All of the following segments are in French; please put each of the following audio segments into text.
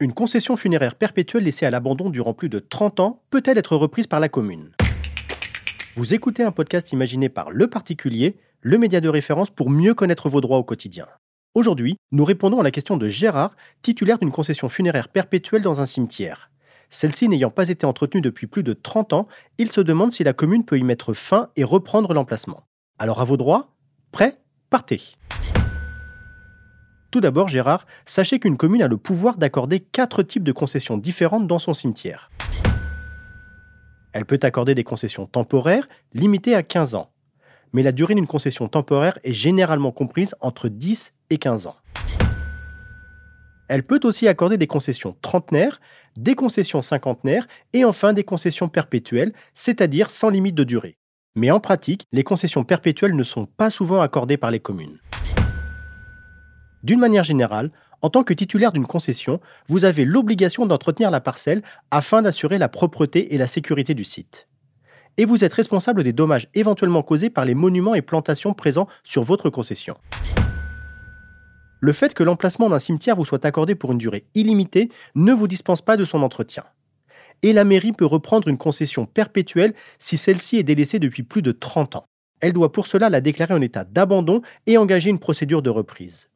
Une concession funéraire perpétuelle laissée à l'abandon durant plus de 30 ans peut-elle être reprise par la commune? Vous écoutez un podcast imaginé par Le Particulier, le média de référence pour mieux connaître vos droits au quotidien. Aujourd'hui, nous répondons à la question de Gérard, titulaire d'une concession funéraire perpétuelle dans un cimetière. Celle-ci n'ayant pas été entretenue depuis plus de 30 ans, il se demande si la commune peut y mettre fin et reprendre l'emplacement. Alors à vos droits Prêt Partez Tout d'abord, Gérard, sachez qu'une commune a le pouvoir d'accorder quatre types de concessions différentes dans son cimetière. Elle peut accorder des concessions temporaires, limitées à 15 ans. Mais la durée d'une concession temporaire est généralement comprise entre 10 et 15 ans. Elle peut aussi accorder des concessions trentenaires, des concessions cinquantenaires et enfin des concessions perpétuelles, c'est-à-dire sans limite de durée. Mais en pratique, les concessions perpétuelles ne sont pas souvent accordées par les communes. D'une manière générale, en tant que titulaire d'une concession, vous avez l'obligation d'entretenir la parcelle afin d'assurer la propreté et la sécurité du site. Et vous êtes responsable des dommages éventuellement causés par les monuments et plantations présents sur votre concession. Le fait que l'emplacement d'un cimetière vous soit accordé pour une durée illimitée ne vous dispense pas de son entretien. Et la mairie peut reprendre une concession perpétuelle si celle-ci est délaissée depuis plus de 30 ans. Elle doit pour cela la déclarer en état d'abandon et engager une procédure de reprise.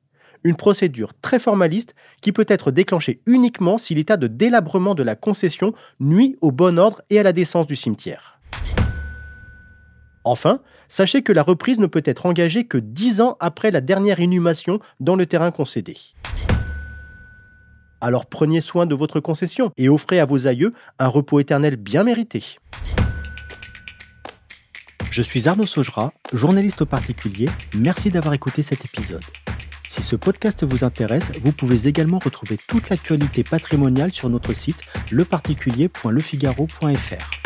Une procédure très formaliste qui peut être déclenchée uniquement si l'état de délabrement de la concession nuit au bon ordre et à la décence du cimetière. Enfin, sachez que la reprise ne peut être engagée que 10 ans après la dernière inhumation dans le terrain concédé. Alors prenez soin de votre concession et offrez à vos aïeux un repos éternel bien mérité. Je suis Arnaud Saugera, journaliste au particulier. Merci d'avoir écouté cet épisode. Si ce podcast vous intéresse, vous pouvez également retrouver toute l'actualité patrimoniale sur notre site leparticulier.lefigaro.fr.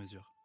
mesure.